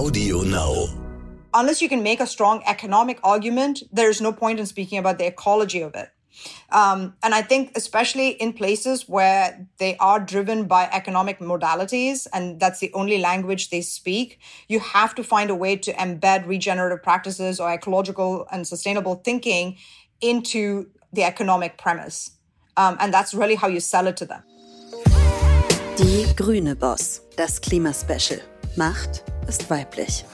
Audio Now. Unless you can make a strong economic argument, there's no point in speaking about the ecology of it. Um, and I think, especially in places where they are driven by economic modalities and that's the only language they speak, you have to find a way to embed regenerative practices or ecological and sustainable thinking into the economic premise. Um, and that's really how you sell it to them. Die grüne Boss, das Klimaspecial. Macht ist weiblich.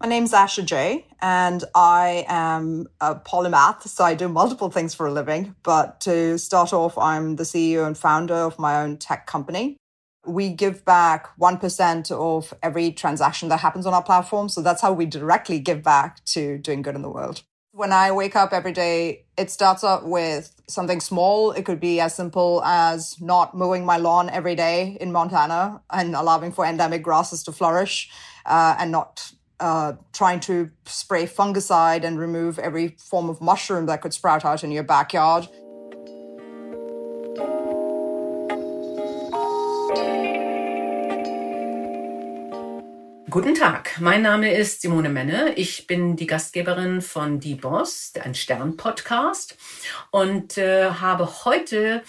My name's Asher Jay, and I am a polymath, so I do multiple things for a living. But to start off, I'm the CEO and founder of my own tech company. We give back 1% of every transaction that happens on our platform. So that's how we directly give back to doing good in the world. When I wake up every day, it starts up with something small. It could be as simple as not mowing my lawn every day in Montana and allowing for endemic grasses to flourish uh, and not uh, trying to spray fungicide and remove every form of mushroom that could sprout out in your backyard. Guten Tag, mein Name ist Simone Menne. Ich bin die Gastgeberin von Die Boss, ein Stern-Podcast und äh, habe heute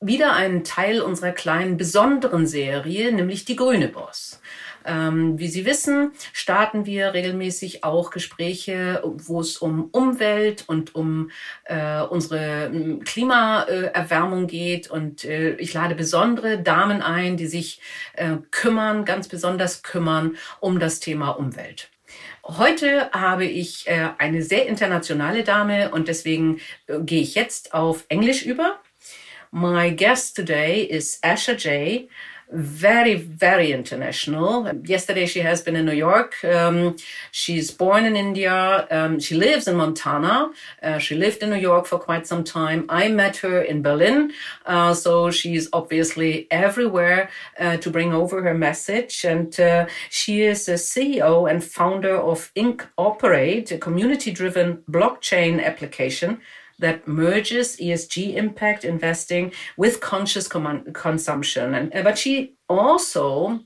wieder einen Teil unserer kleinen besonderen Serie, nämlich die Grüne Boss. Ähm, wie Sie wissen, starten wir regelmäßig auch Gespräche, wo es um Umwelt und um äh, unsere Klimaerwärmung geht. Und äh, ich lade besondere Damen ein, die sich äh, kümmern, ganz besonders kümmern um das Thema Umwelt. Heute habe ich äh, eine sehr internationale Dame und deswegen äh, gehe ich jetzt auf Englisch über. My guest today is Asher Jay very, very international. Yesterday, she has been in New York. Um, she's born in India. Um, she lives in Montana. Uh, she lived in New York for quite some time. I met her in Berlin. Uh, so she's obviously everywhere uh, to bring over her message. And uh, she is a CEO and founder of Inc. Operate, a community driven blockchain application that merges ESG impact investing with conscious com- consumption. And but she also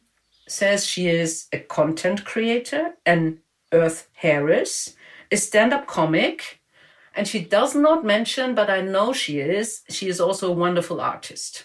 says she is a content creator, an Earth Harris, a stand-up comic, and she does not mention, but I know she is. She is also a wonderful artist.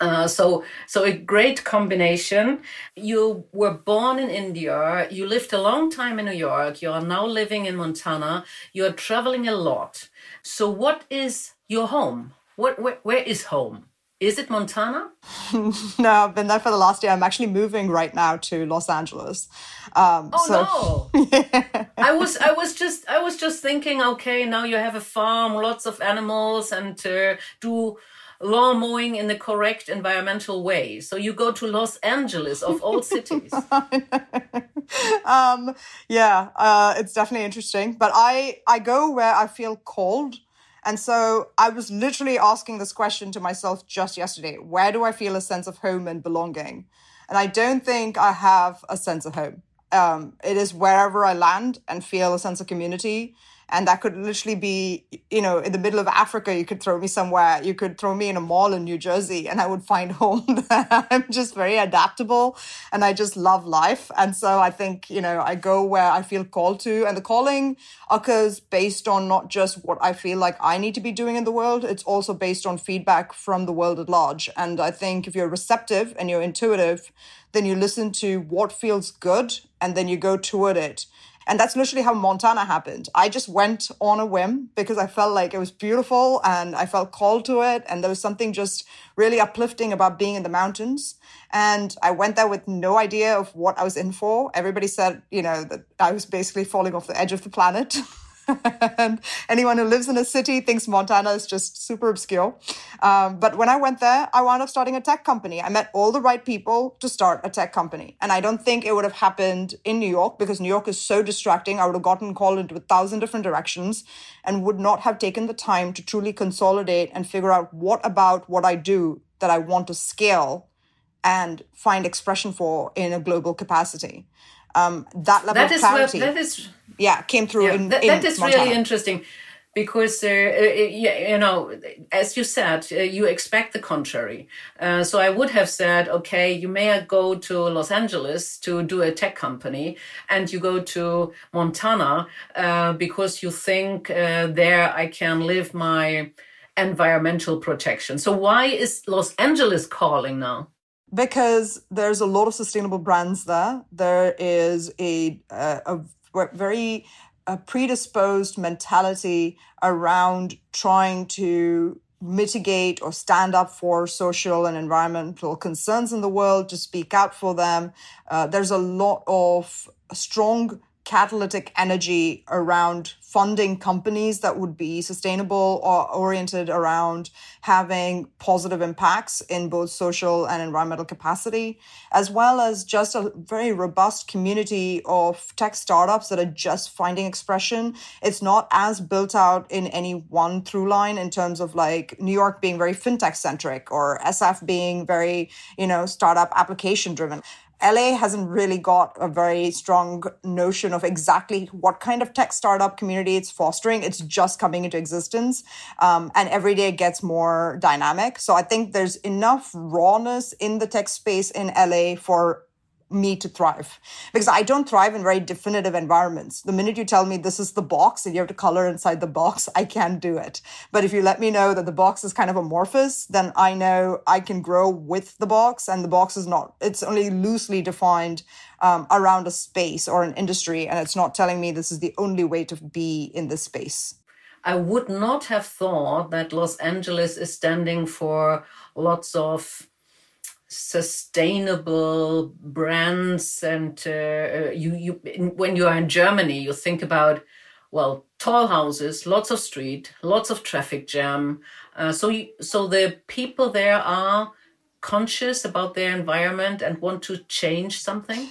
Uh, so, so a great combination. You were born in India. You lived a long time in New York. You are now living in Montana. You are traveling a lot. So, what is your home? What, where, where is home? Is it Montana? no, I've been there for the last year. I'm actually moving right now to Los Angeles. Um, oh so, no! yeah. I was, I was just, I was just thinking. Okay, now you have a farm, lots of animals, and uh, do lawn mowing in the correct environmental way. So you go to Los Angeles of all cities. um, yeah, uh, it's definitely interesting. But I I go where I feel called. And so I was literally asking this question to myself just yesterday. Where do I feel a sense of home and belonging? And I don't think I have a sense of home. Um, it is wherever I land and feel a sense of community and that could literally be you know in the middle of africa you could throw me somewhere you could throw me in a mall in new jersey and i would find home i'm just very adaptable and i just love life. And so i think you know i go where i feel called to and the calling occurs based on not just what i feel like i need to be doing in the world it's also based on feedback from the world at large. And i think if you're receptive and you're intuitive then you listen to what feels good and then you go toward it and that's literally how Montana happened. I just went on a whim because I felt like it was beautiful and I felt called to it. And there was something just really uplifting about being in the mountains. And I went there with no idea of what I was in for. Everybody said, you know, that I was basically falling off the edge of the planet. and anyone who lives in a city thinks Montana is just super obscure. Um, but when I went there, I wound up starting a tech company. I met all the right people to start a tech company. And I don't think it would have happened in New York because New York is so distracting. I would have gotten called into a thousand different directions and would not have taken the time to truly consolidate and figure out what about what I do that I want to scale and find expression for in a global capacity. Um, that level that of clarity. What, that is yeah came through yeah, in, that, in that is Montana. really interesting because uh, you know, as you said, uh, you expect the contrary. Uh, so I would have said, okay, you may go to Los Angeles to do a tech company, and you go to Montana uh, because you think uh, there I can live my environmental protection. So why is Los Angeles calling now? Because there's a lot of sustainable brands there. There is a, a, a very a predisposed mentality around trying to mitigate or stand up for social and environmental concerns in the world, to speak out for them. Uh, there's a lot of strong catalytic energy around funding companies that would be sustainable or oriented around having positive impacts in both social and environmental capacity, as well as just a very robust community of tech startups that are just finding expression. It's not as built out in any one through line in terms of like New York being very fintech centric or SF being very, you know, startup application driven. LA hasn't really got a very strong notion of exactly what kind of tech startup community it's fostering. It's just coming into existence. Um, and every day it gets more dynamic. So I think there's enough rawness in the tech space in LA for me to thrive because I don't thrive in very definitive environments. The minute you tell me this is the box and you have to color inside the box, I can't do it. But if you let me know that the box is kind of amorphous, then I know I can grow with the box and the box is not, it's only loosely defined um, around a space or an industry. And it's not telling me this is the only way to be in this space. I would not have thought that Los Angeles is standing for lots of sustainable brands and uh, uh, you you when you are in Germany you think about well tall houses lots of street lots of traffic jam. Uh, so you, so the people there are conscious about their environment and want to change something?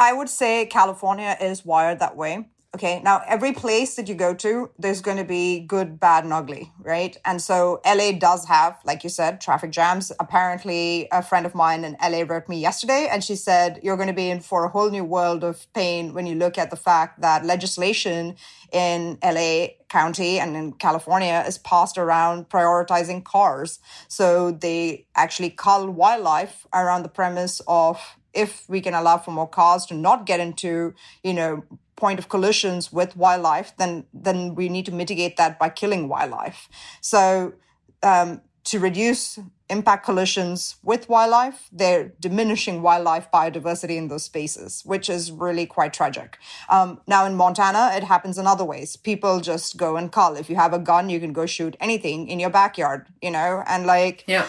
I would say California is wired that way Okay. Now, every place that you go to, there's going to be good, bad, and ugly, right? And so LA does have, like you said, traffic jams. Apparently, a friend of mine in LA wrote me yesterday and she said, You're going to be in for a whole new world of pain when you look at the fact that legislation in LA County and in California is passed around prioritizing cars. So they actually cull wildlife around the premise of if we can allow for more cars to not get into, you know, point of collisions with wildlife, then then we need to mitigate that by killing wildlife. So um, to reduce impact collisions with wildlife, they're diminishing wildlife biodiversity in those spaces, which is really quite tragic. Um, now in Montana, it happens in other ways. People just go and cull. If you have a gun, you can go shoot anything in your backyard, you know, and like, yeah.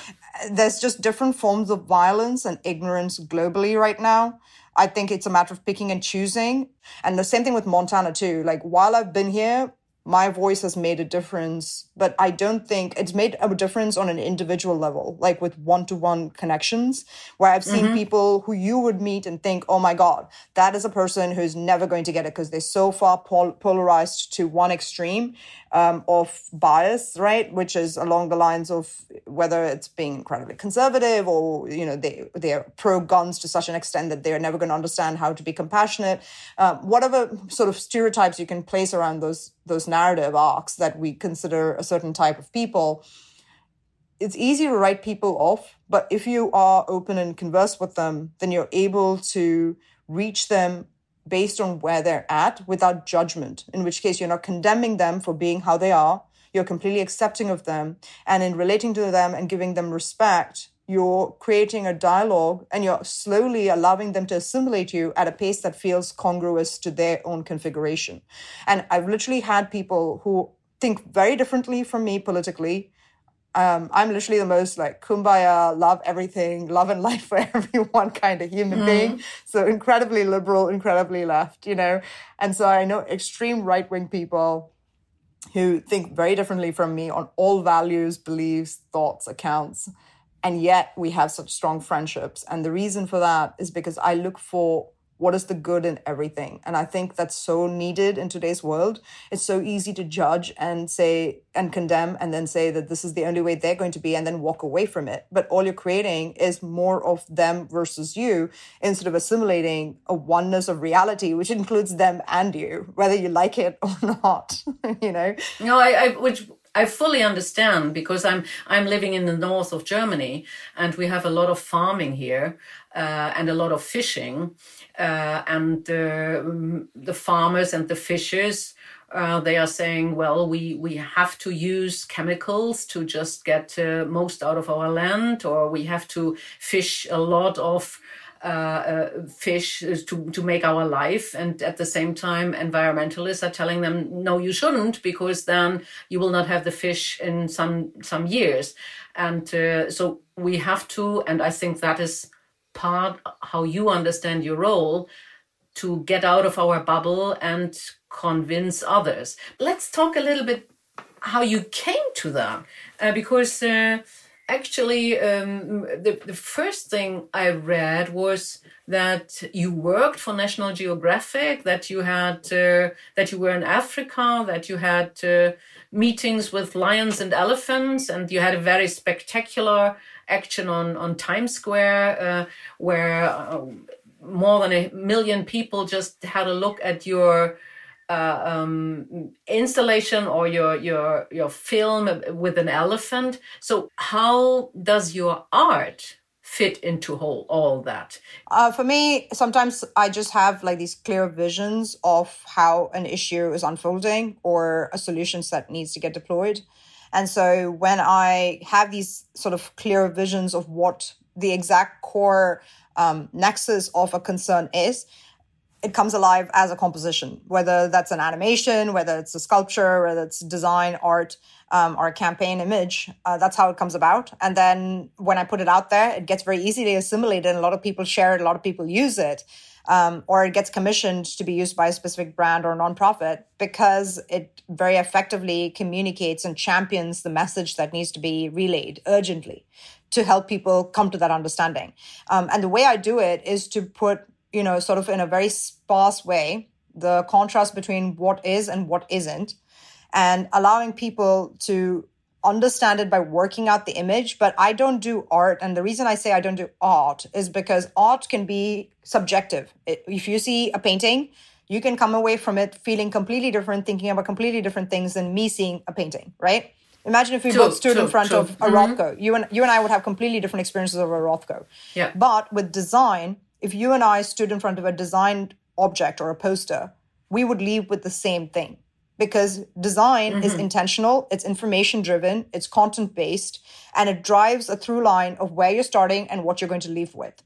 there's just different forms of violence and ignorance globally right now. I think it's a matter of picking and choosing. And the same thing with Montana too. Like while I've been here, my voice has made a difference, but I don't think it's made a difference on an individual level, like with one to one connections, where I've seen mm-hmm. people who you would meet and think, oh my God, that is a person who's never going to get it because they're so far pol- polarized to one extreme um, of bias, right? Which is along the lines of whether it's being incredibly conservative or, you know, they, they're pro guns to such an extent that they're never going to understand how to be compassionate. Um, whatever sort of stereotypes you can place around those, those narrative arcs that we consider a certain type of people, it's easy to write people off. But if you are open and converse with them, then you're able to reach them based on where they're at without judgment, in which case you're not condemning them for being how they are. You're completely accepting of them. And in relating to them and giving them respect, you're creating a dialogue and you're slowly allowing them to assimilate you at a pace that feels congruous to their own configuration. And I've literally had people who think very differently from me politically um, I'm literally the most like kumbaya, love everything, love and life for everyone kind of human mm. being. So incredibly liberal, incredibly left, you know. And so I know extreme right wing people who think very differently from me on all values, beliefs, thoughts, accounts. And yet we have such strong friendships. And the reason for that is because I look for what is the good in everything. And i think that's so needed in today's world. It's so easy to judge and say and condemn and then say that this is the only way they're going to be and then walk away from it. But all you're creating is more of them versus you instead of assimilating a oneness of reality which includes them and you whether you like it or not you know? No i, I which I fully understand because I'm I'm living in the north of Germany and we have a lot of farming here uh, and a lot of fishing uh, and uh, the farmers and the fishers uh, they are saying, well, we, we have to use chemicals to just get uh, most out of our land, or we have to fish a lot of uh, uh, fish to, to make our life. And at the same time, environmentalists are telling them, no, you shouldn't, because then you will not have the fish in some, some years. And uh, so we have to, and I think that is part how you understand your role to get out of our bubble and convince others. Let's talk a little bit how you came to that, uh, because uh, actually um, the, the first thing I read was that you worked for National Geographic, that you had uh, that you were in Africa, that you had uh, meetings with lions and elephants, and you had a very spectacular action on on Times Square uh, where uh, more than a million people just had a look at your uh, um, installation or your your your film with an elephant. So how does your art fit into whole all that? Uh, for me, sometimes I just have like these clear visions of how an issue is unfolding or a solution set needs to get deployed. And so when I have these sort of clear visions of what the exact core um, nexus of a concern is, it comes alive as a composition, whether that's an animation, whether it's a sculpture, whether it's design, art, um, or a campaign image. Uh, that's how it comes about. And then when I put it out there, it gets very easily assimilated, and a lot of people share it, a lot of people use it. Um, or it gets commissioned to be used by a specific brand or nonprofit because it very effectively communicates and champions the message that needs to be relayed urgently to help people come to that understanding. Um, and the way I do it is to put you know, sort of in a very sparse way, the contrast between what is and what isn't, and allowing people to understand it by working out the image. But I don't do art. And the reason I say I don't do art is because art can be subjective. If you see a painting, you can come away from it feeling completely different, thinking about completely different things than me seeing a painting, right? Imagine if we true, both stood true, in front true. of a mm-hmm. Rothko. You and you and I would have completely different experiences of a Rothko. Yeah. But with design, if you and I stood in front of a designed object or a poster, we would leave with the same thing because design mm-hmm. is intentional, it's information driven, it's content based, and it drives a through line of where you're starting and what you're going to leave with.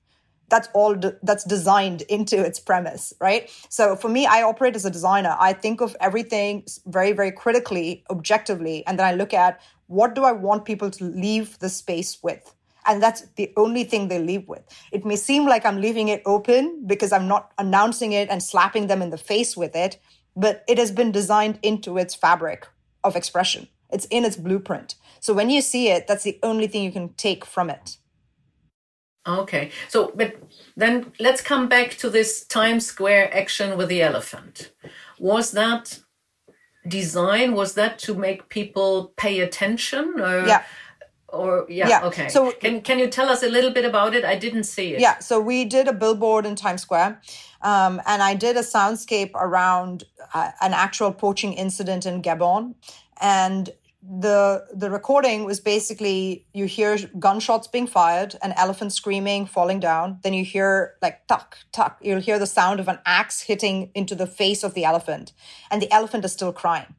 That's all de- that's designed into its premise, right? So for me, I operate as a designer. I think of everything very, very critically, objectively, and then I look at what do I want people to leave the space with? And that's the only thing they leave with. It may seem like I'm leaving it open because I'm not announcing it and slapping them in the face with it, but it has been designed into its fabric of expression. It's in its blueprint. So when you see it, that's the only thing you can take from it. Okay. So, but then let's come back to this Times Square action with the elephant. Was that design? Was that to make people pay attention? Or yeah or yeah, yeah, okay. so can can you tell us a little bit about it? I didn't see it. Yeah so we did a billboard in times square um, and i did a soundscape around uh, an actual poaching incident in gabon. And the the recording was basically you hear gunshots being fired an elephant screaming falling down. Then you hear like tuck tuck. You'll hear the sound of an axe hitting into the face of the elephant. And the elephant is still crying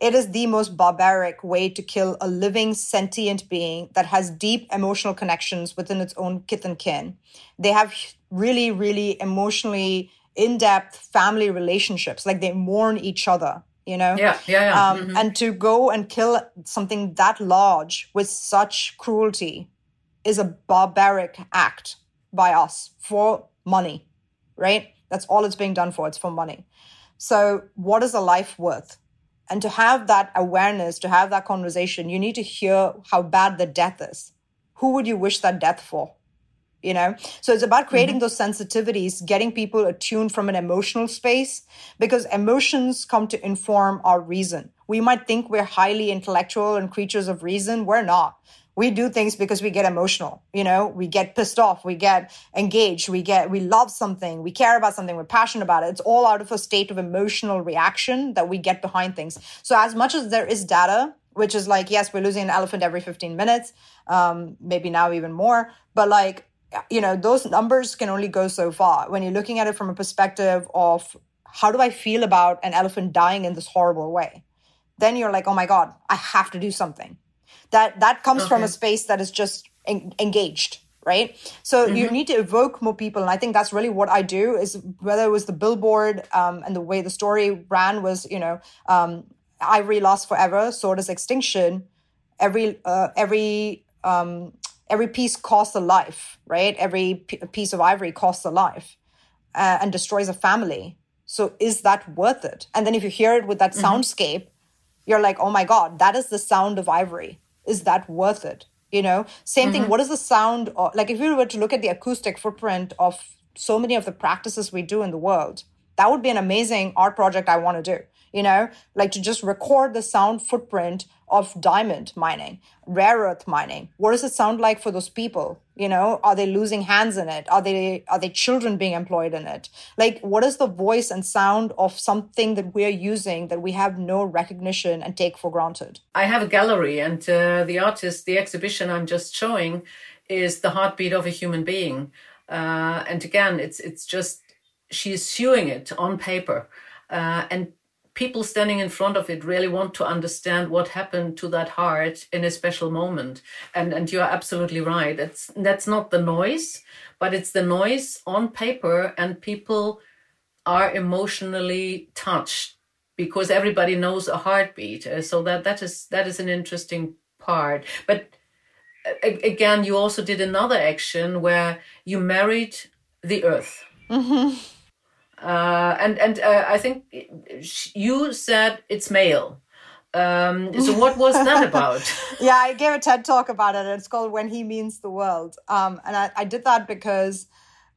it is the most barbaric way to kill a living sentient being that has deep emotional connections within its own kith and kin. They have really, really emotionally in depth family relationships, like they mourn each other. You know, yeah, yeah, yeah. Um, mm-hmm. And to go and kill something that large with such cruelty is a barbaric act by us for money, right? That's all it's being done for. It's for money. So, what is a life worth? And to have that awareness, to have that conversation, you need to hear how bad the death is. Who would you wish that death for? you know so it's about creating mm-hmm. those sensitivities getting people attuned from an emotional space because emotions come to inform our reason we might think we're highly intellectual and creatures of reason we're not we do things because we get emotional you know? We get pissed off we get engaged we get we love something we care about something we're passionate about it. It's all out of a state of emotional reaction that we get behind things. So as much as there is data which is like yes we're losing an elephant every 15 minutes um, maybe now even more but like you know those numbers can only go so far. When you're looking at it from a perspective of how do i feel about an elephant dying in this horrible way then you're like oh my god i have to do something that that comes okay. from a space that is just en- engaged right so mm-hmm. you need to evoke more people and i think that's really what i do is whether it was the billboard um, and the way the story ran was you know um, ivory lost forever sword is extinction every uh, every um, every piece costs a life right every p- piece of ivory costs a life uh, and destroys a family so is that worth it and then if you hear it with that mm-hmm. soundscape you're like oh my god that is the sound of ivory is that worth it? You know, same mm-hmm. thing. What is the sound? Of, like if we were to look at the acoustic footprint of so many of the practices we do in the world, that would be an amazing art project I want to do you know, like to just record the sound footprint of diamond mining, rare earth mining. What does it sound like for those people? You know, are they losing hands in it? Are they are they children being employed in it? Like what is the voice and sound of something that we are using that we have no recognition and take for granted? I have a gallery and uh, the artist, the exhibition I'm just showing is the heartbeat of a human being. Uh, and again, it's it's just she's sewing it on paper. Uh, and people standing in front of it really want to understand what happened to that heart in a special moment. And and you're absolutely right. That's that's not the noise, but it's the noise on paper, and people are emotionally touched because everybody knows a heartbeat. Uh, so that that is that is an interesting part. But again, you also did another action where you married the earth. Mm-hmm. Uh, and and uh, I think you said it's male. Um, so what was that about? yeah, I gave a TED talk about it. It's called "When He Means the World," um, and I, I did that because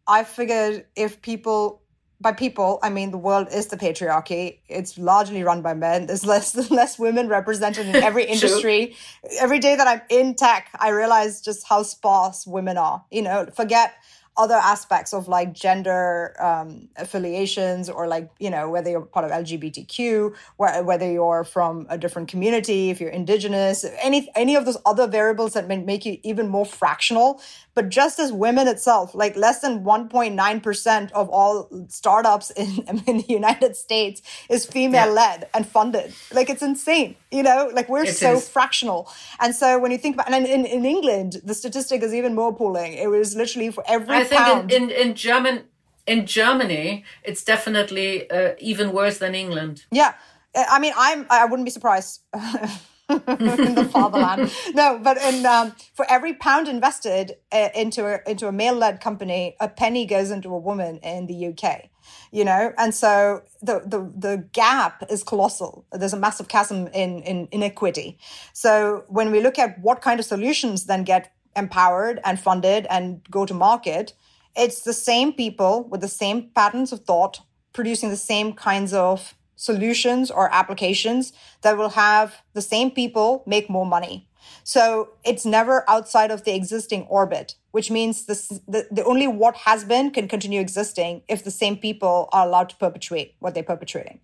I figured if people by people, I mean the world is the patriarchy. It's largely run by men. There's less less women represented in every industry. every day that I'm in tech, I realize just how sparse women are. You know, forget other aspects of like gender um, affiliations or like you know whether you're part of lgbtq whether you're from a different community if you're indigenous any any of those other variables that may make you even more fractional but just as women itself like less than 1.9% of all startups in, in the united states is female led yeah. and funded like it's insane you know like we're it so is. fractional and so when you think about and in, in england the statistic is even more appalling it was literally for every I think in, in, in German in Germany, it's definitely uh, even worse than England. Yeah, I mean, I'm I wouldn't be surprised. in the fatherland, no, but in um, for every pound invested uh, into a into a male-led company, a penny goes into a woman in the UK. You know, and so the the the gap is colossal. There's a massive chasm in in inequity. So when we look at what kind of solutions then get empowered and funded and go to market, it's the same people with the same patterns of thought producing the same kinds of solutions or applications that will have the same people make more money. So it's never outside of the existing orbit, which means this, the, the only what has been can continue existing if the same people are allowed to perpetuate what they're perpetuating.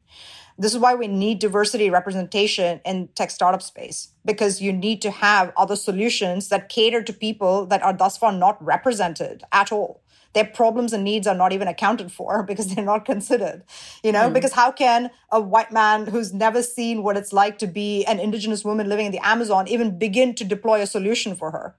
This is why we need diversity representation in tech startup space because you need to have other solutions that cater to people that are thus far not represented at all. Their problems and needs are not even accounted for because they're not considered, you know, mm. because how can a white man who's never seen what it's like to be an indigenous woman living in the Amazon even begin to deploy a solution for her?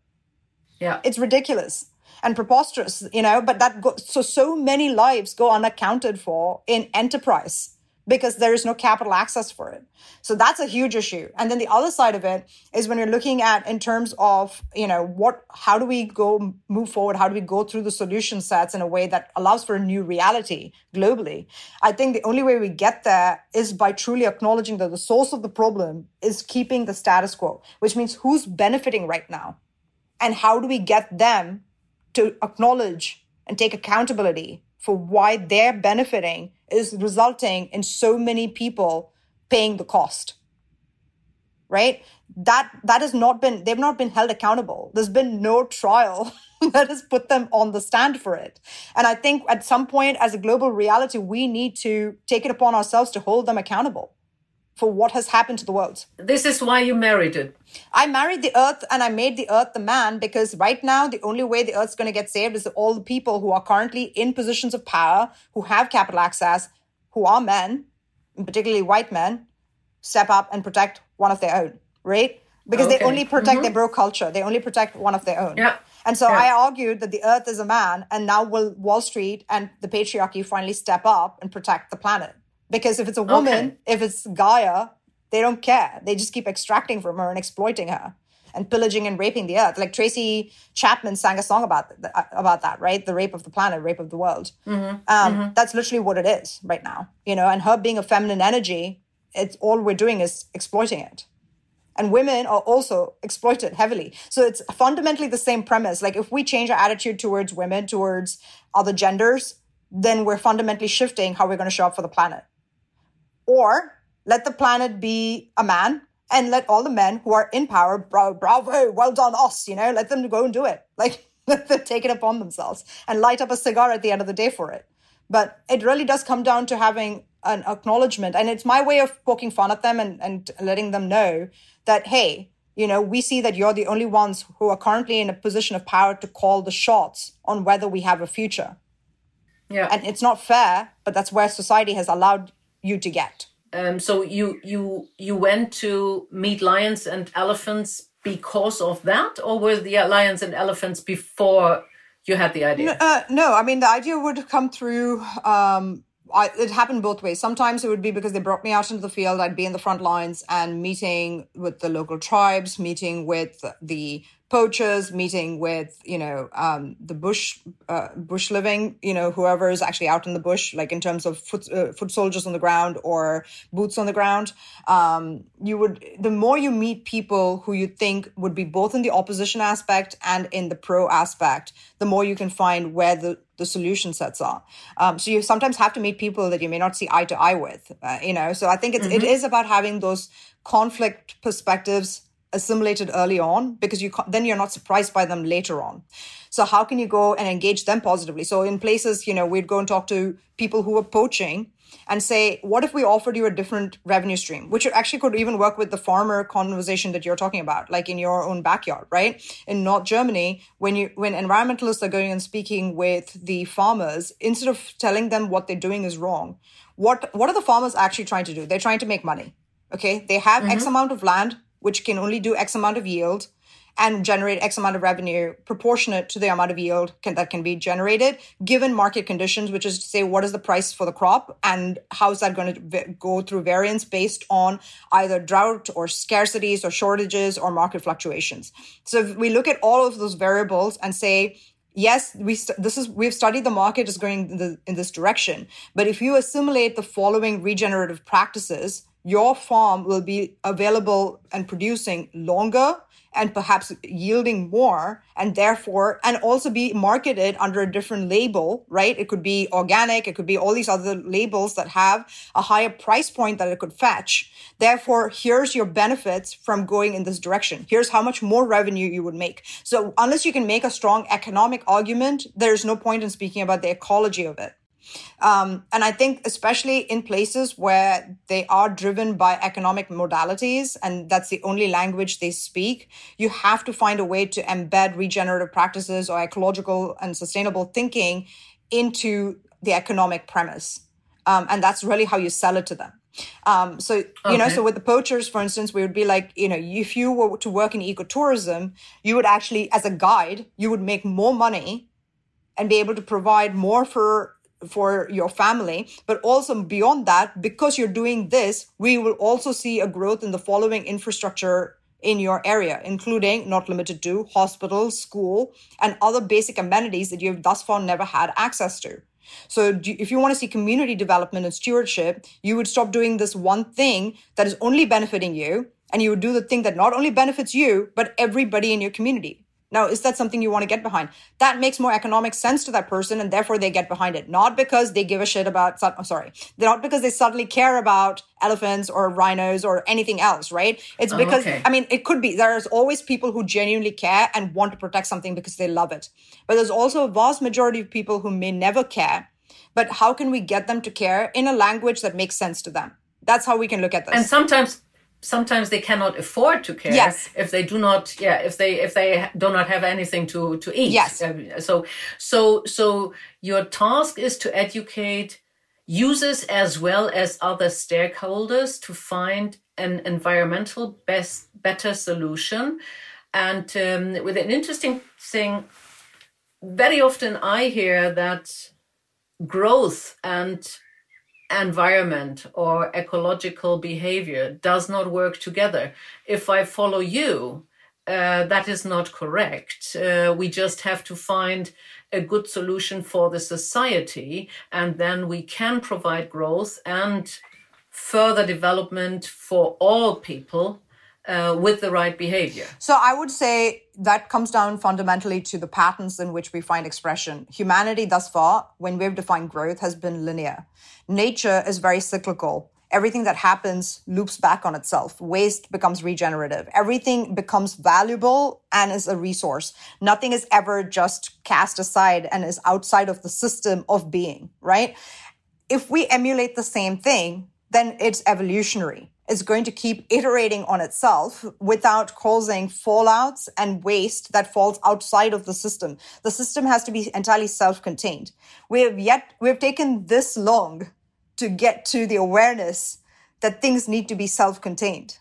Yeah. It's ridiculous and preposterous, you know, but that go- so so many lives go unaccounted for in enterprise because there is no capital access for it. So that's a huge issue. And then the other side of it is when you're looking at in terms of, you know, what, how do we go move forward? How do we go through the solution sets in a way that allows for a new reality globally? I think the only way we get there is by truly acknowledging that the source of the problem is keeping the status quo, which means who's benefiting right now and how do we get them to acknowledge and take accountability for why they're benefiting is resulting in so many people paying the cost right? That that has not been they've not been held accountable. There's been no trial that has put them on the stand for it. And i think at some point as a global reality we need to take it upon ourselves to hold them accountable for what has happened to the world this is why you married it i married the earth and i made the earth the man because right now the only way the earth's going to get saved is all the people who are currently in positions of power who have capital access who are men particularly white men step up and protect one of their own, right? Because okay. they only protect mm-hmm. their bro culture. They only protect one of their own. Yeah. And so yeah. I argued that the earth is a man, and now will Wall Street and the patriarchy finally step up and protect the planet? Because if it's a woman, okay. if it's Gaia, they don't care. They just keep extracting from her and exploiting her and pillaging and raping the earth. Like Tracy Chapman sang a song about about that, right? The rape of the planet, rape of the world. Mm-hmm. Um, mm-hmm. That's literally what it is right now, you know. And her being a feminine energy it's all we're doing is exploiting it and women are also exploited heavily so it's fundamentally the same premise like if we change our attitude towards women towards other genders then we're fundamentally shifting how we're going to show up for the planet or let the planet be a man and let all the men who are in power bravo, bravo well done us you know let them go and do it like let them take it upon themselves and light up a cigar at the end of the day for it but it really does come down to having an acknowledgement. And it's my way of poking fun at them and, and letting them know that, hey, you know, we see that you're the only ones who are currently in a position of power to call the shots on whether we have a future. Yeah. And it's not fair, but that's where society has allowed you to get. Um, so you you you went to meet lions and elephants because of that, or were the lions and elephants before you had the idea? No, uh, no I mean the idea would come through um, I, it happened both ways. Sometimes it would be because they brought me out into the field. I'd be in the front lines and meeting with the local tribes, meeting with the poachers, meeting with you know um, the bush uh, bush living, you know whoever is actually out in the bush, like in terms of foot uh, foot soldiers on the ground or boots on the ground. Um, you would the more you meet people who you think would be both in the opposition aspect and in the pro aspect, the more you can find where the the solution sets are. Um, so you sometimes have to meet people that you may not see eye to eye with, uh, you know. So I think it's mm-hmm. it is about having those conflict perspectives assimilated early on because you then you're not surprised by them later on so how can you go and engage them positively so in places you know we'd go and talk to people who are poaching and say what if we offered you a different revenue stream which actually could even work with the farmer conversation that you're talking about like in your own backyard right? In north germany when you when environmentalists are going and speaking with the farmers instead of telling them what they're doing is wrong what what are the farmers actually trying to do? They're trying to make money okay? They have mm-hmm. x amount of land which can only do X amount of yield and generate X amount of revenue proportionate to the amount of yield can, that can be generated given market conditions, which is to say, what is the price for the crop and how is that going to v- go through variance based on either drought or scarcities or shortages or market fluctuations. So if we look at all of those variables and say, yes we this is we've studied the market is going in, the, in this direction but if you assimilate the following regenerative practices your farm will be available and producing longer and perhaps yielding more and therefore and also be marketed under a different label right? It could be organic it could be all these other labels that have a higher price point that it could fetch. Therefore here's your benefits from going in this direction. Here's how much more revenue you would make. So unless you can make a strong economic argument there's no point in speaking about the ecology of it um, and I think, especially in places where they are driven by economic modalities and that's the only language they speak, you have to find a way to embed regenerative practices or ecological and sustainable thinking into the economic premise. Um, and that's really how you sell it to them. Um, so, you okay. know, so with the poachers, for instance, we would be like, you know, if you were to work in ecotourism, you would actually, as a guide, you would make more money and be able to provide more for for your family. But also beyond that, because you're doing this, we will also see a growth in the following infrastructure in your area, including not limited to hospital, school, and other basic amenities that you've thus far never had access to. So, if you want to see community development and stewardship, you would stop doing this one thing that is only benefiting you, and you would do the thing that not only benefits you, but everybody in your community. Now, is that something you want to get behind? That makes more economic sense to that person, and therefore they get behind it. Not because they give a shit about, oh, sorry, not because they suddenly care about elephants or rhinos or anything else, right? It's Oh, because, okay. I mean, it could be. There's always people who genuinely care and want to protect something because they love it. But there's also a vast majority of people who may never care. But how can we get them to care in a language that makes sense to them? That's how we can look at this. and sometimes sometimes they cannot afford to care Yes. if they do not yeah if they if they do not have anything to to eat Yes. Uh, so so so your task is to educate users as well as other stakeholders to find an environmental best better solution and um, with an interesting thing very often i hear that growth and environment or ecological behavior does not work together. If I follow you, uh, that is not correct. Uh, we just have to find a good solution for the society, and then we can provide growth and further development for all people uh, with the right behavior. So I would say that comes down fundamentally to the patterns in which we find expression. Humanity thus far, when we've defined growth, has been linear. Nature is very cyclical. Everything that happens loops back on itself. Waste becomes regenerative. Everything becomes valuable and is a resource. Nothing is ever just cast aside and is outside of the system of being, right? if we emulate the same thing, then it's evolutionary. It's going to keep iterating on itself without causing fallouts and waste that falls outside of the system. The system has to be entirely self-contained. We have yet, we have taken this long to get to the awareness that things need to be self-contained.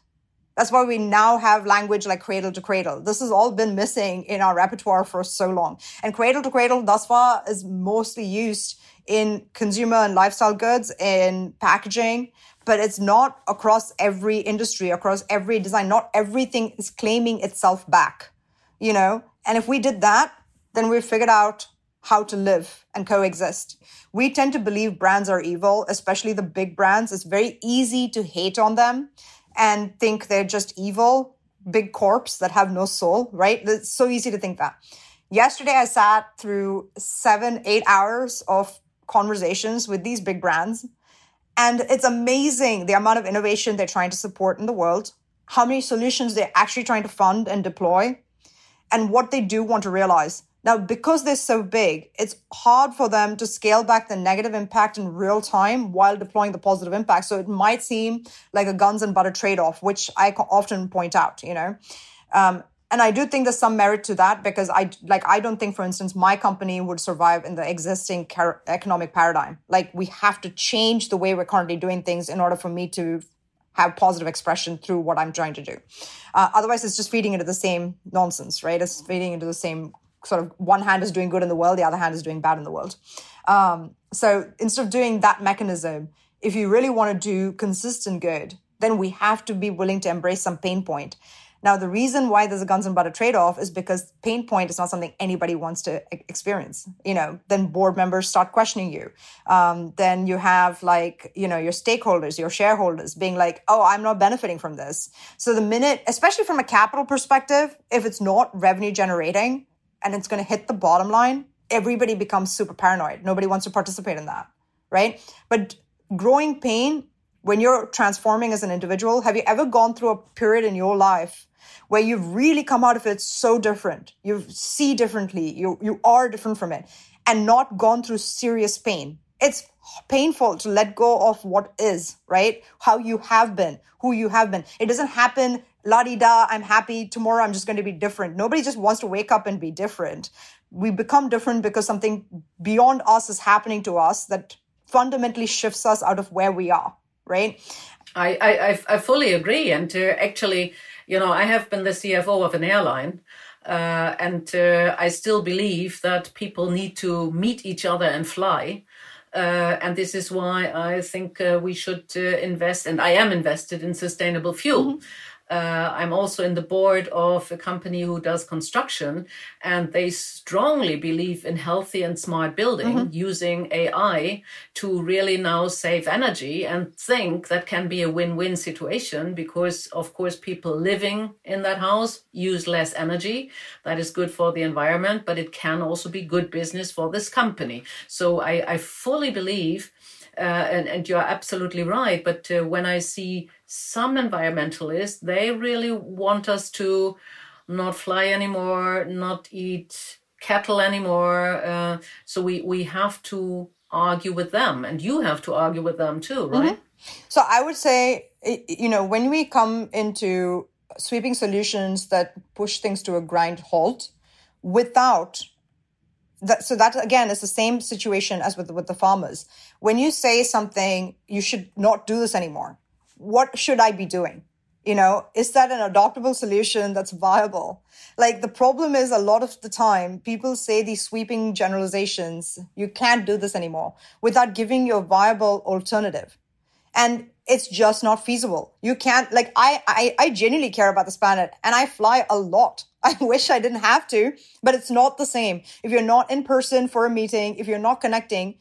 That's why we now have language like cradle to cradle. This has all been missing in our repertoire for so long. And cradle to cradle thus far is mostly used in consumer and lifestyle goods, in packaging, but it's not across every industry, across every design. Not everything is claiming itself back, you know? And if we did that, then we've figured out how to live and coexist. We tend to believe brands are evil, especially the big brands. It's very easy to hate on them and think they're just evil, big corps that have no soul, right? It's so easy to think that. Yesterday, I sat through seven, eight hours of conversations with these big brands. And it's amazing the amount of innovation they're trying to support in the world, how many solutions they're actually trying to fund and deploy, and what they do want to realize. Now, because they're so big, it's hard for them to scale back the negative impact in real time while deploying the positive impact. So it might seem like a guns and butter trade off, which I often point out, you know. Um, and I do think there's some merit to that because I like I don't think, for instance, my company would survive in the existing car- economic paradigm. Like we have to change the way we're currently doing things in order for me to have positive expression through what I'm trying to do. Uh, otherwise, it's just feeding into the same nonsense, right? It's feeding into the same sort of one hand is doing good in the world, the other hand is doing bad in the world. Um, so instead of doing that mechanism, if you really want to do consistent good, then we have to be willing to embrace some pain point. Now, the reason why there's a guns and butter trade off is because pain point is not something anybody wants to experience. You know, then board members start questioning you. Um, then you have like, you know, your stakeholders, your shareholders being like, oh, I'm not benefiting from this. So the minute, especially from a capital perspective, if it's not revenue generating and it's going to hit the bottom line, everybody becomes super paranoid. Nobody wants to participate in that. Right. But growing pain when you're transforming as an individual, have you ever gone through a period in your life where you've really come out of it so different? You see differently, you, you are different from it, and not gone through serious pain. It's painful to let go of what is, right? How you have been, who you have been. It doesn't happen la di da, I'm happy, tomorrow I'm just going to be different. Nobody just wants to wake up and be different. We become different because something beyond us is happening to us that fundamentally shifts us out of where we are right? I, I, I fully agree. And uh, actually, you know, I have been the CFO of an airline. Uh, and uh, I still believe that people need to meet each other and fly. Uh, and this is why I think uh, we should uh, invest, and I am invested in sustainable fuel. Uh, I'm also in the board of a company who does construction, and they strongly believe in healthy and smart building mm-hmm. using AI to really now save energy and think that can be a win win situation because, of course, people living in that house use less energy. That is good for the environment, but it can also be good business for this company. So I, I fully believe. Uh, and, and you're absolutely right. But uh, when I see some environmentalists, they really want us to not fly anymore, not eat cattle anymore. Uh, so we, we have to argue with them, and you have to argue with them too, right? Mm-hmm. So I would say, you know, when we come into sweeping solutions that push things to a grind halt without that, so that again is the same situation as with with the farmers. When you say something, you should not do this anymore what should I be doing? You know, is that an adoptable solution that's viable? Like the problem is a lot of the time people say these sweeping generalizations, you can't do this anymore without giving you a viable alternative. And it's just not feasible. You can't like I I, I genuinely care about this planet and I fly a lot. I wish I didn't have to, but it's not the same. If you're not in person for a meeting, if you're not connecting,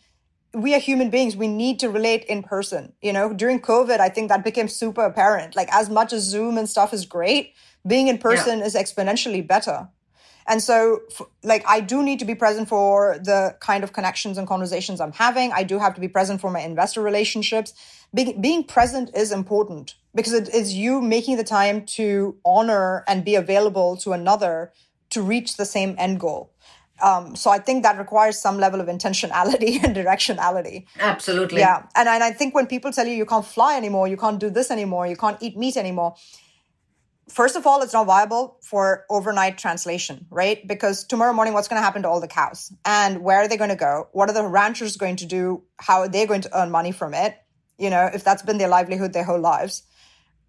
we are human beings. We need to relate in person. You know, during COVID, I think that became super apparent. Like, as much as Zoom and stuff is great, being in person yeah. is exponentially better. And so, like, I do need to be present for the kind of connections and conversations I'm having. I do have to be present for my investor relationships. Be- being present is important because it is you making the time to honor and be available to another to reach the same end goal. Um, so I think that requires some level of intentionality and directionality. Absolutely. Yeah. And, and I think when people tell you you can't fly anymore, you can't do this anymore, you can't eat meat anymore, first of all, it's not viable for overnight translation, right? Because tomorrow morning, what's going to happen to all the cows? And where are they going to go? What are the ranchers going to do? How are they going to earn money from it? You know, if that's been their livelihood their whole lives.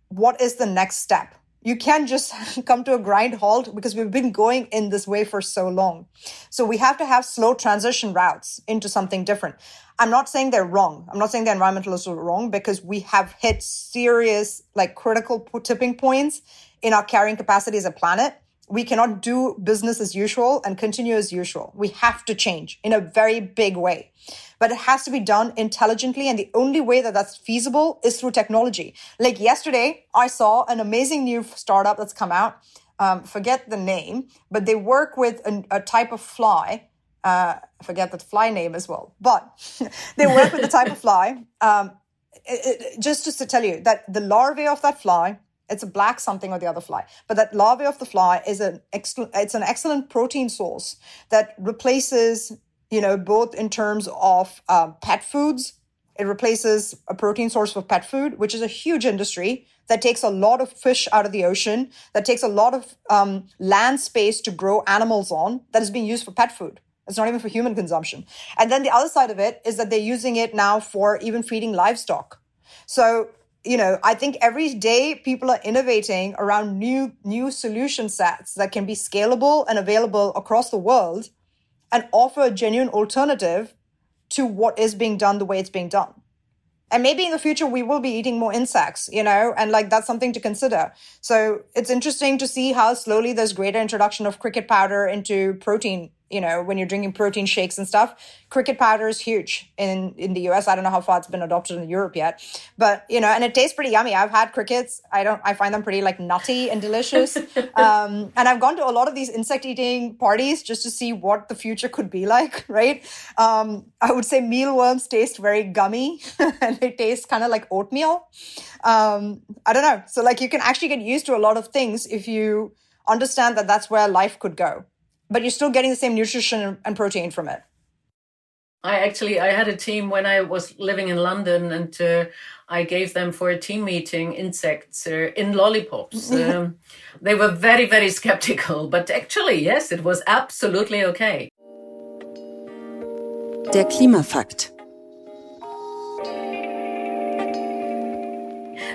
What is the next step? You can't just come to a grind halt because we've been going in this way for so long. So we have to have slow transition routes into something different. I'm not saying they're wrong. I'm not saying the environmentalists are wrong because we have hit serious, like critical tipping points in our carrying capacity as a planet we cannot do business as usual and continue as usual. We have to change in a very big way. But it has to be done intelligently. And the only way that that's feasible is through technology. Like yesterday, I saw an amazing new startup that's come out. Um, forget the name, but they work with a, a type of fly. Uh, forget the fly name as well, but they work with the type of fly. Um, it, it, just, just to tell you that the larvae of that fly it's a black something or the other fly. But that larvae of the fly is an it's an excellent protein source that replaces, you know, both in terms of um, pet foods. It replaces a protein source for pet food, which is a huge industry that takes a lot of fish out of the ocean, that takes a lot of um, land space to grow animals on, that is being used for pet food. It's not even for human consumption. And then the other side of it is that they're using it now for even feeding livestock. So you know, I think every day people are innovating around new new solution sets that can be scalable and available across the world and offer a genuine alternative to what is being done the way it's being done. And maybe in the future we will be eating more insects, you know, and like that's something to consider. So it's interesting to see how slowly there's greater introduction of cricket powder into protein you know, when you're drinking protein shakes and stuff, cricket powder is huge in, in the US. I don't know how far it's been adopted in Europe yet, but you know, and it tastes pretty yummy. I've had crickets. I don't, I find them pretty like nutty and delicious. um, and I've gone to a lot of these insect eating parties just to see what the future could be like, right? Um, I would say mealworms taste very gummy and they taste kind of like oatmeal. Um, I don't know. So like you can actually get used to a lot of things if you understand that that's where life could go but you're still getting the same nutrition and protein from it. I actually I had a team when I was living in London, and uh, I gave them for a team meeting insects uh, in lollipops. um, they were very very skeptical, but actually yes, it was absolutely okay. Der Klimafakt.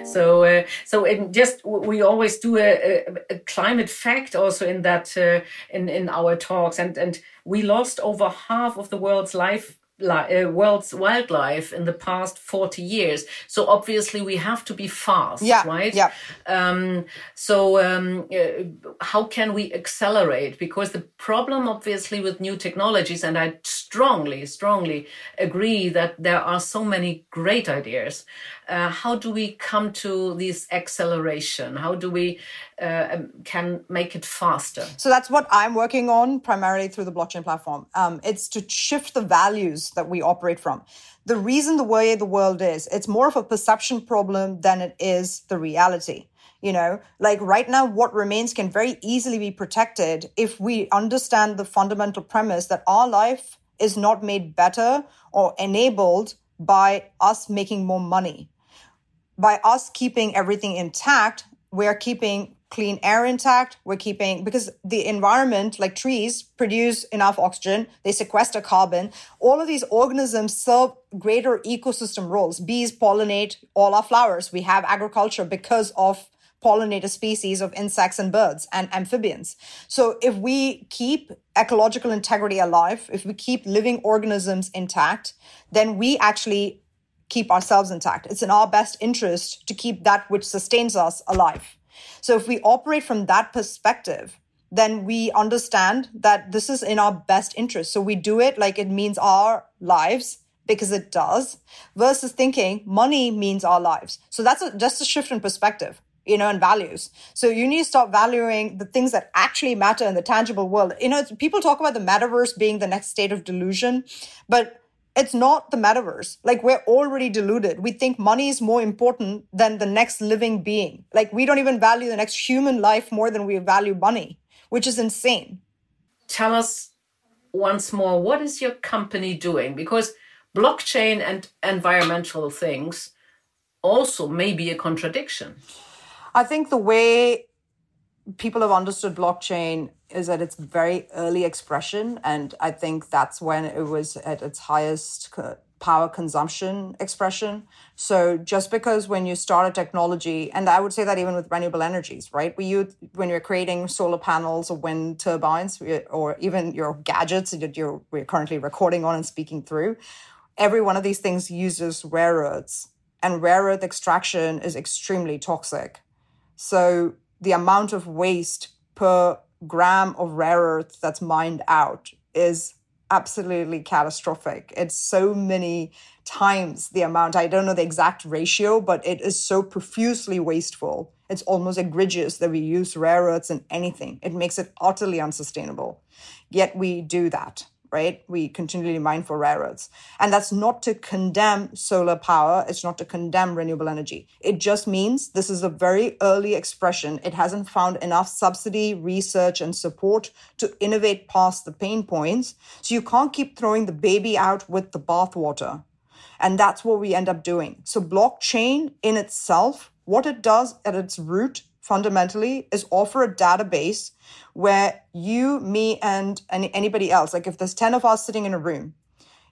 So, uh, so in just we always do a, a, a climate fact also in that uh, in in our talks, and and we lost over half of the world's life uh, world's wildlife in the past 40 years. So obviously we have to be fast, yeah, right? Yeah. Um, so um, uh, how can we accelerate? Because the problem obviously with new technologies, and I strongly, strongly agree that there are so many great ideas. Uh, how do we come to this acceleration? How do we uh, um, can make it faster? So that's what I'm working on primarily through the blockchain platform. Um, it's to shift the values that we operate from. The reason the way the world is, it's more of a perception problem than it is the reality. You know, like right now, what remains can very easily be protected if we understand the fundamental premise that our life is not made better or enabled by us making more money. By us keeping everything intact, we're keeping clean air intact. We're keeping, because the environment, like trees, produce enough oxygen, they sequester carbon. All of these organisms serve greater ecosystem roles. Bees pollinate all our flowers. We have agriculture because of pollinator species of insects and birds and amphibians. So if we keep ecological integrity alive, if we keep living organisms intact, then we actually keep ourselves intact. It's in our best interest to keep that which sustains us alive. So if we operate from that perspective, then we understand that this is in our best interest. So we do it like it means our lives because it does versus thinking money means our lives. So that's a, just a shift in perspective, you know, and values. So you need to start valuing the things that actually matter in the tangible world. You know, people talk about the metaverse being the next state of delusion, but it's not the metaverse. Like we're already deluded. We think money is more important than the next living being. Like we don't even value the next human life more than we value money, which is insane. Tell us once more, what is your company doing? Because blockchain and environmental things also may be a contradiction. I think the way people have understood blockchain is at its very early expression. And I think that's when it was at its highest power consumption expression. So just because when you start a technology, and I would say that even with renewable energies, right? We use, when you're creating solar panels or wind turbines or even your gadgets that you're we're currently recording on and speaking through, every one of these things uses rare earths. And rare earth extraction is extremely toxic. So the amount of waste per gram of rare earth that's mined out is absolutely catastrophic. It's so many times the amount. I don't know the exact ratio, but it is so profusely wasteful. It's almost egregious that we use rare earths in anything. It makes it utterly unsustainable. Yet we do that right? We continually mine for rare earths. And that's not to condemn solar power. It's not to condemn renewable energy. It just means this is a very early expression. It hasn't found enough subsidy, research, and support to innovate past the pain points. So you can't keep throwing the baby out with the bathwater. And that's what we end up doing. So blockchain in itself, what it does at its root fundamentally is offer a database where you, me, and any, anybody else, like if there's 10 of us sitting in a room,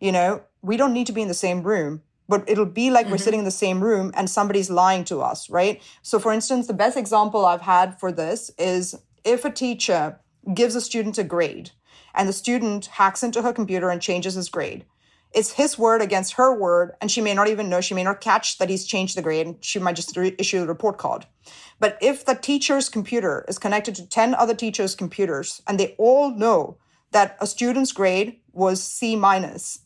you know, we don't need to be in the same room, but it'll be like mm-hmm. we're sitting in the same room and somebody's lying to us, right? So, for instance, the best example I've had for this is if a teacher gives a student a grade and the student hacks into her computer and changes his grade, it's his word against her word, and she may not even know, she may not catch that he's changed the grade, and she might just re- issue a report card. But if the teacher's computer is connected to 10 other teachers' computers, and they all know that a student's grade was C minus,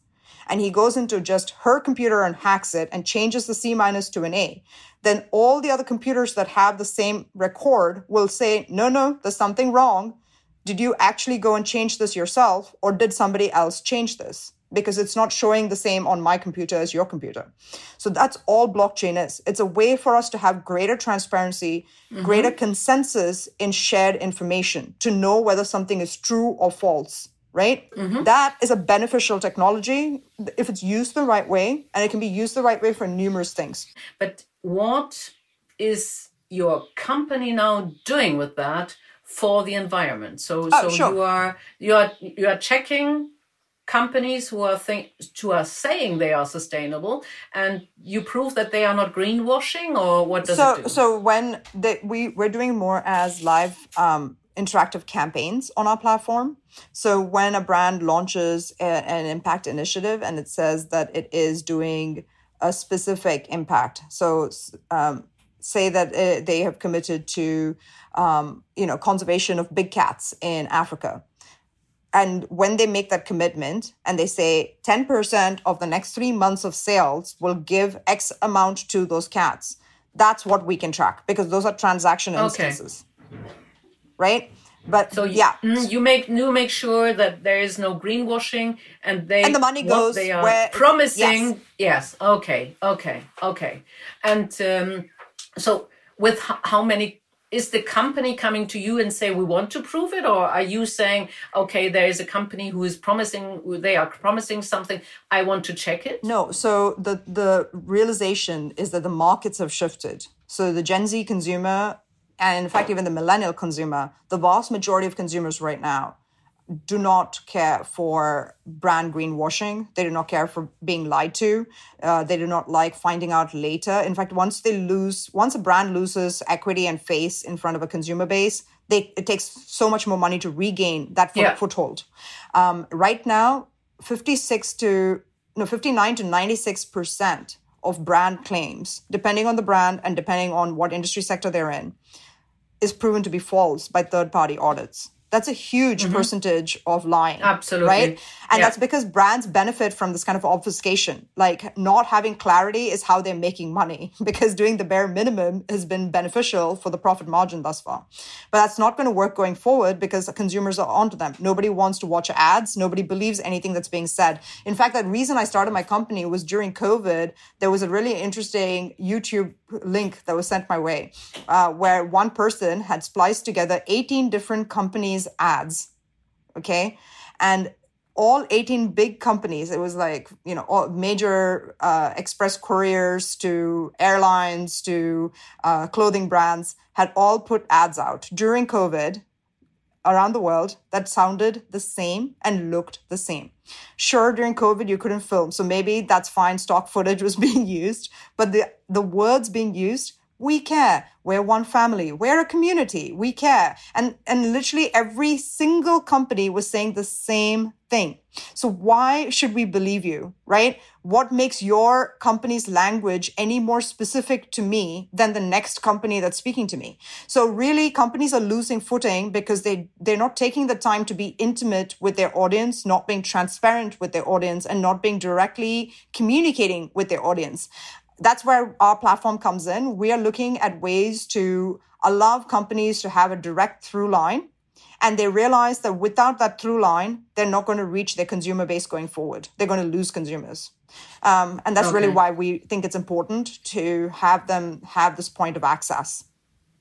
and he goes into just her computer and hacks it and changes the C minus to an A, then all the other computers that have the same record will say, no, no, there's something wrong. Did you actually go and change this yourself, or did somebody else change this? Because it's not showing the same on my computer as your computer. So that's all blockchain is. It's a way for us to have greater transparency, mm-hmm. greater consensus in shared information to know whether something is true or false, right? Mm-hmm. That is a beneficial technology if it's used the right way and it can be used the right way for numerous things. But what is your company now doing with that? for the environment so oh, so sure. you are you are you are checking companies who are think who are saying they are sustainable and you prove that they are not greenwashing or what does so it do? so when the, we we're doing more as live um interactive campaigns on our platform. So when a brand launches a, an impact initiative and it says that it is doing a specific impact, so um, say that it, uh, they have committed to, um, you know, conservation of big cats in Africa. And when they make that commitment and they say 10% of the next three months of sales will give X amount to those cats, that's what we can track because those are transaction instances. Okay. Right? But so you, yeah, mm, you make you make sure that there is no greenwashing, and they and the money goes they are where promising. Yes. yes. Okay. Okay. Okay. And um, so, with how many is the company coming to you and say we want to prove it or are you saying okay there is a company who is promising they are promising something i want to check it no so the the realization is that the markets have shifted. So the gen z consumer and in fact even the millennial consumer the vast majority of consumers right now do not care for brand greenwashing. They do not care for being lied to. Uh, they do not like finding out later. In fact, once they lose, once a brand loses equity and face in front of a consumer base, they, it takes so much more money to regain that foot, yeah. foothold. Um, right now, 56 to no 59 to 96 percent of brand claims, depending on the brand and depending on what industry sector they're in, is proven to be false by third party audits. That's a huge mm-hmm. percentage of lying. Absolutely. Right? And yeah. that's because brands benefit from this kind of obfuscation. Like not having clarity is how they're making money because doing the bare minimum has been beneficial for the profit margin thus far. But that's not going to work going forward because consumers are onto them. Nobody wants to watch ads. Nobody believes anything that's being said. In fact, that reason I started my company was during COVID. There was a really interesting YouTube link that was sent my way uh, where one person had spliced together 18 different companies ads. Okay. And all 18 big companies, it was like, you know, all major uh, express couriers to airlines to uh, clothing brands had all put ads out during COVID around the world that sounded the same and looked the same. Sure, during COVID, you couldn't film. So maybe that's fine. Stock footage was being used, but the, the words being used we care. We're one family. We're a community. We care. And and literally every single company was saying the same thing. So why should we believe you right? What makes your company's language any more specific to me than the next company that's speaking to me? So really companies are losing footing because they they're not taking the time to be intimate with their audience not being transparent with their audience and not being directly communicating with their audience that's where our platform comes in. We are looking at ways to allow companies to have a direct through line. And they realize that without that through line, they're not going to reach their consumer base going forward. They're going to lose consumers. Um, and that's okay. really why we think it's important to have them have this point of access.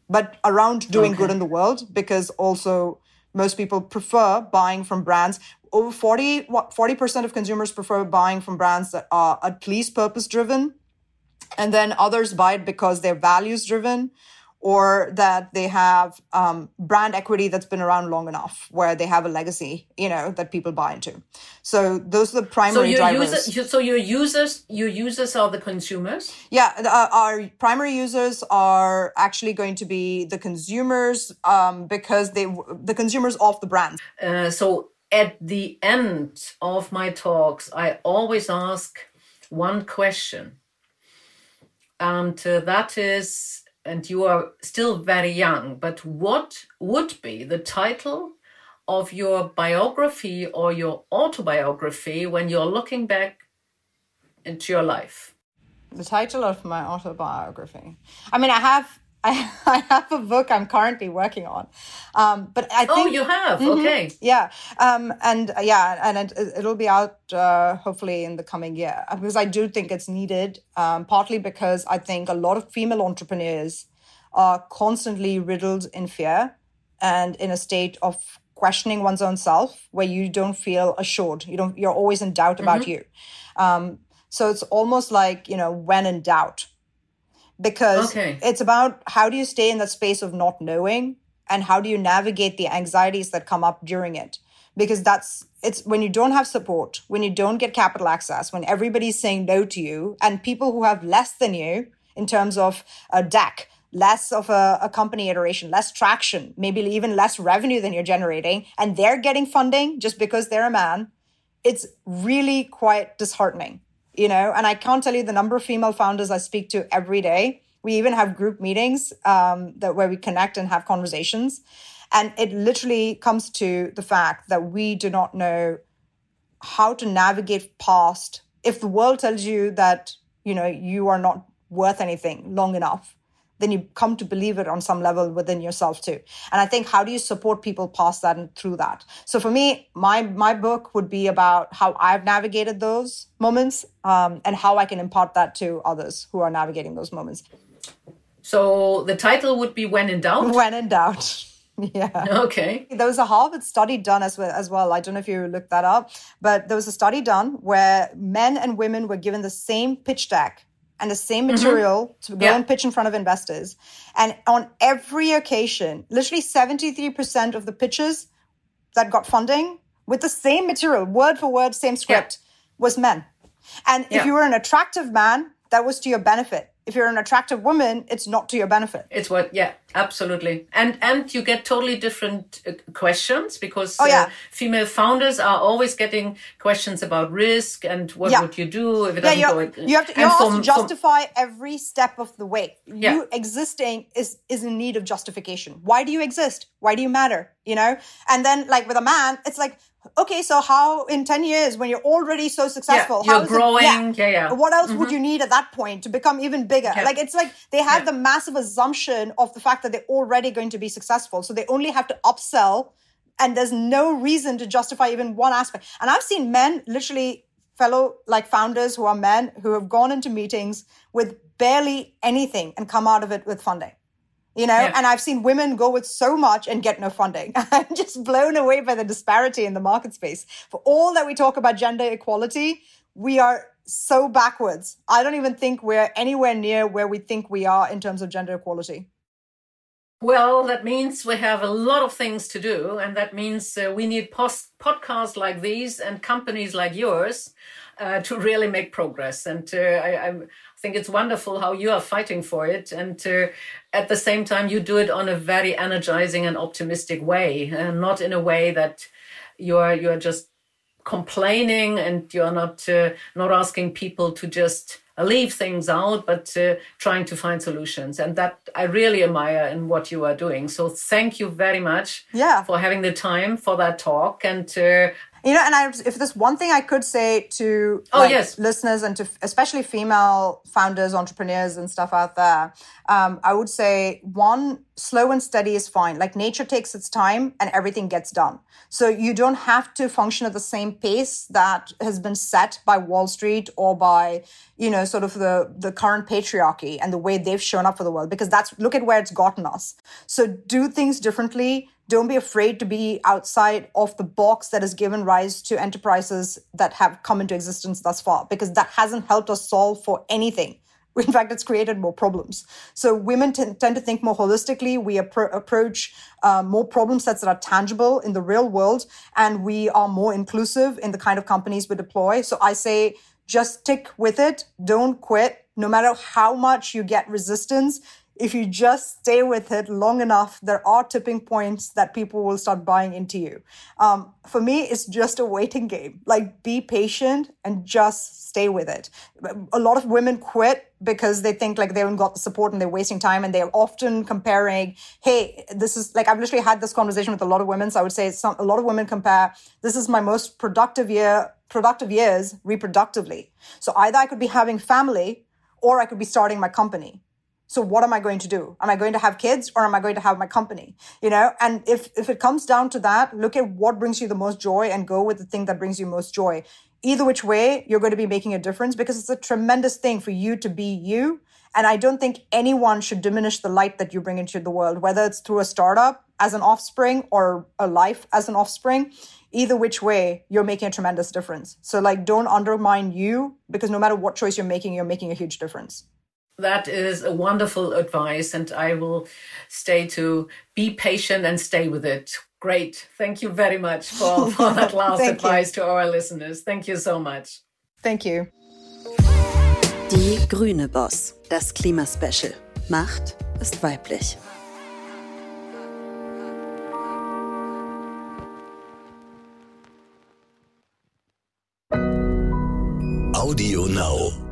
But around doing okay. good in the world, because also most people prefer buying from brands. Over 40, 40% of consumers prefer buying from brands that are at least purpose driven and then others buy it because they're values driven or that they have um, brand equity that's been around long enough where they have a legacy you know that people buy into. So those are the primary so your drivers. user, so your users your users are the consumers? Yeah uh, our primary users are actually going to be the consumers um, because they the consumers of the brands uh, so at the end of my talks i always ask one question and uh, that is, and you are still very young, but what would be the title of your biography or your autobiography when you're looking back into your life? The title of my autobiography. I mean, I have I, I have a book I'm currently working on. Um, but I oh, think. Oh, you have? Mm-hmm, okay. Yeah. Um, and uh, yeah, and it, it'll be out uh, hopefully in the coming year because I do think it's needed, um, partly because I think a lot of female entrepreneurs are constantly riddled in fear and in a state of questioning one's own self where you don't feel assured. You don't, you're always in doubt about mm-hmm. you. Um, so it's almost like, you know, when in doubt because okay. it's about how do you stay in that space of not knowing and how do you navigate the anxieties that come up during it because that's it's when you don't have support when you don't get capital access when everybody's saying no to you and people who have less than you in terms of a DAC less of a, a, company iteration, less traction, maybe even less revenue than you're generating, and they're getting funding just because they're a man, it's really quite disheartening, you know? And I can't tell you the number of female founders I speak to every day. We even have group meetings um, that where we connect and have conversations. And it literally comes to the fact that we do not know how to navigate past if the world tells you that you know you are not worth anything long enough then you come to believe it on some level within yourself too and i think how do you support people past that and through that so for me my my book would be about how i've navigated those moments um, and how i can impart that to others who are navigating those moments so the title would be when in doubt when in doubt Yeah. Okay. There was a Harvard study done as well, as well. I don't know if you looked that up, but there was a study done where men and women were given the same pitch deck and the same mm-hmm. material mm-hmm. to go yeah. and pitch in front of investors. And on every occasion, literally 73% of the pitches that got funding with the same material, word for word, same script, yeah. was men. And yeah. if you were an attractive man, that was to your benefit if you're an attractive woman, it's not to your benefit. It's what, yeah, absolutely. And and you get totally different uh, questions because oh, yeah. uh, female founders are always getting questions about risk and what yeah. would you do if it doesn't yeah, go. You have to, you have to justify every step of the way. Yeah. You existing is is in need of justification. Why do you exist? Why do you matter? You know. And then like with a man, it's like okay, so how in 10 years when you're already so successful, yeah, you're growing, it, yeah. yeah, yeah. What else mm-hmm. would you need at that point to become even bigger? Yeah. Like it's like they have the massive assumption of the fact that they're already going to be successful. So they only have to upsell and there's no reason to justify even one aspect. And I've seen men literally fellow like founders who are men who have gone into meetings with barely anything and come out of it with funding you know yeah. and i've seen women go with so much and get no funding. I'm just blown away by the disparity in the market space. For all that we talk about gender equality we are so backwards. I don't even think we're anywhere near where we think we are in terms of gender equality. Well, that means we have a lot of things to do, and that means uh, we need post- podcasts like these and companies like yours uh, to really make progress. And uh, I, I, think it's wonderful how you are fighting for it, and uh, at the same time, you do it on a very energizing and optimistic way, and not in a way that you're you're just complaining and you're not uh, not asking people to just leave things out, but uh, trying to find solutions. And that I really admire in what you are doing. So thank you very much yeah. for having the time for that talk. And uh, you know, and I, if there's one thing I could say to oh, like, yes. listeners and to especially female founders, entrepreneurs, and stuff out there, um, I would say one, slow and steady is fine. Like nature takes its time and everything gets done. So you don't have to function at the same pace that has been set by Wall Street or by, you know, sort of the, the current patriarchy and the way they've shown up for the world, because that's, look at where it's gotten us. So do things differently don't be afraid to be outside of the box that has given rise to enterprises that have come into existence thus far, because that hasn't helped us solve for anything. In fact, it's created more problems. So women t- tend to think more holistically. We appro- approach uh, more problem sets that are tangible in the real world, and we are more inclusive in the kind of companies we deploy. So I say, just stick with it. Don't quit. No matter how much you get resistance, if you just stay with it long enough, there are tipping points that people will start buying into you. Um, for me, it's just a waiting game. Like, be patient and just stay with it. A lot of women quit because they think like they haven't got the support and they're wasting time and they're often comparing, hey, this is like, I've literally had this conversation with a lot of women. So I would say some, a lot of women compare, this is my most productive year, productive years reproductively. So either I could be having family or I could be starting my company so what am I going to do? Am I going to have kids or am I going to have my company? You know, and if, if it comes down to that, look at what brings you the most joy and go with the thing that brings you most joy. Either which way, you're going to be making a difference because it's a tremendous thing for you to be you. And I don't think anyone should diminish the light that you bring into the world, whether it's through a startup as an offspring or a life as an offspring. Either which way, you're making a tremendous difference. So, like, don't undermine you because no matter what choice you're making, you're making a huge difference. That is a wonderful advice, and I will stay to be patient and stay with it. Great. Thank you very much for, for that last advice you. to our listeners. Thank you so much. Thank you. Die Grüne Boss, das Klimaspecial. Macht ist weiblich. Audio Now.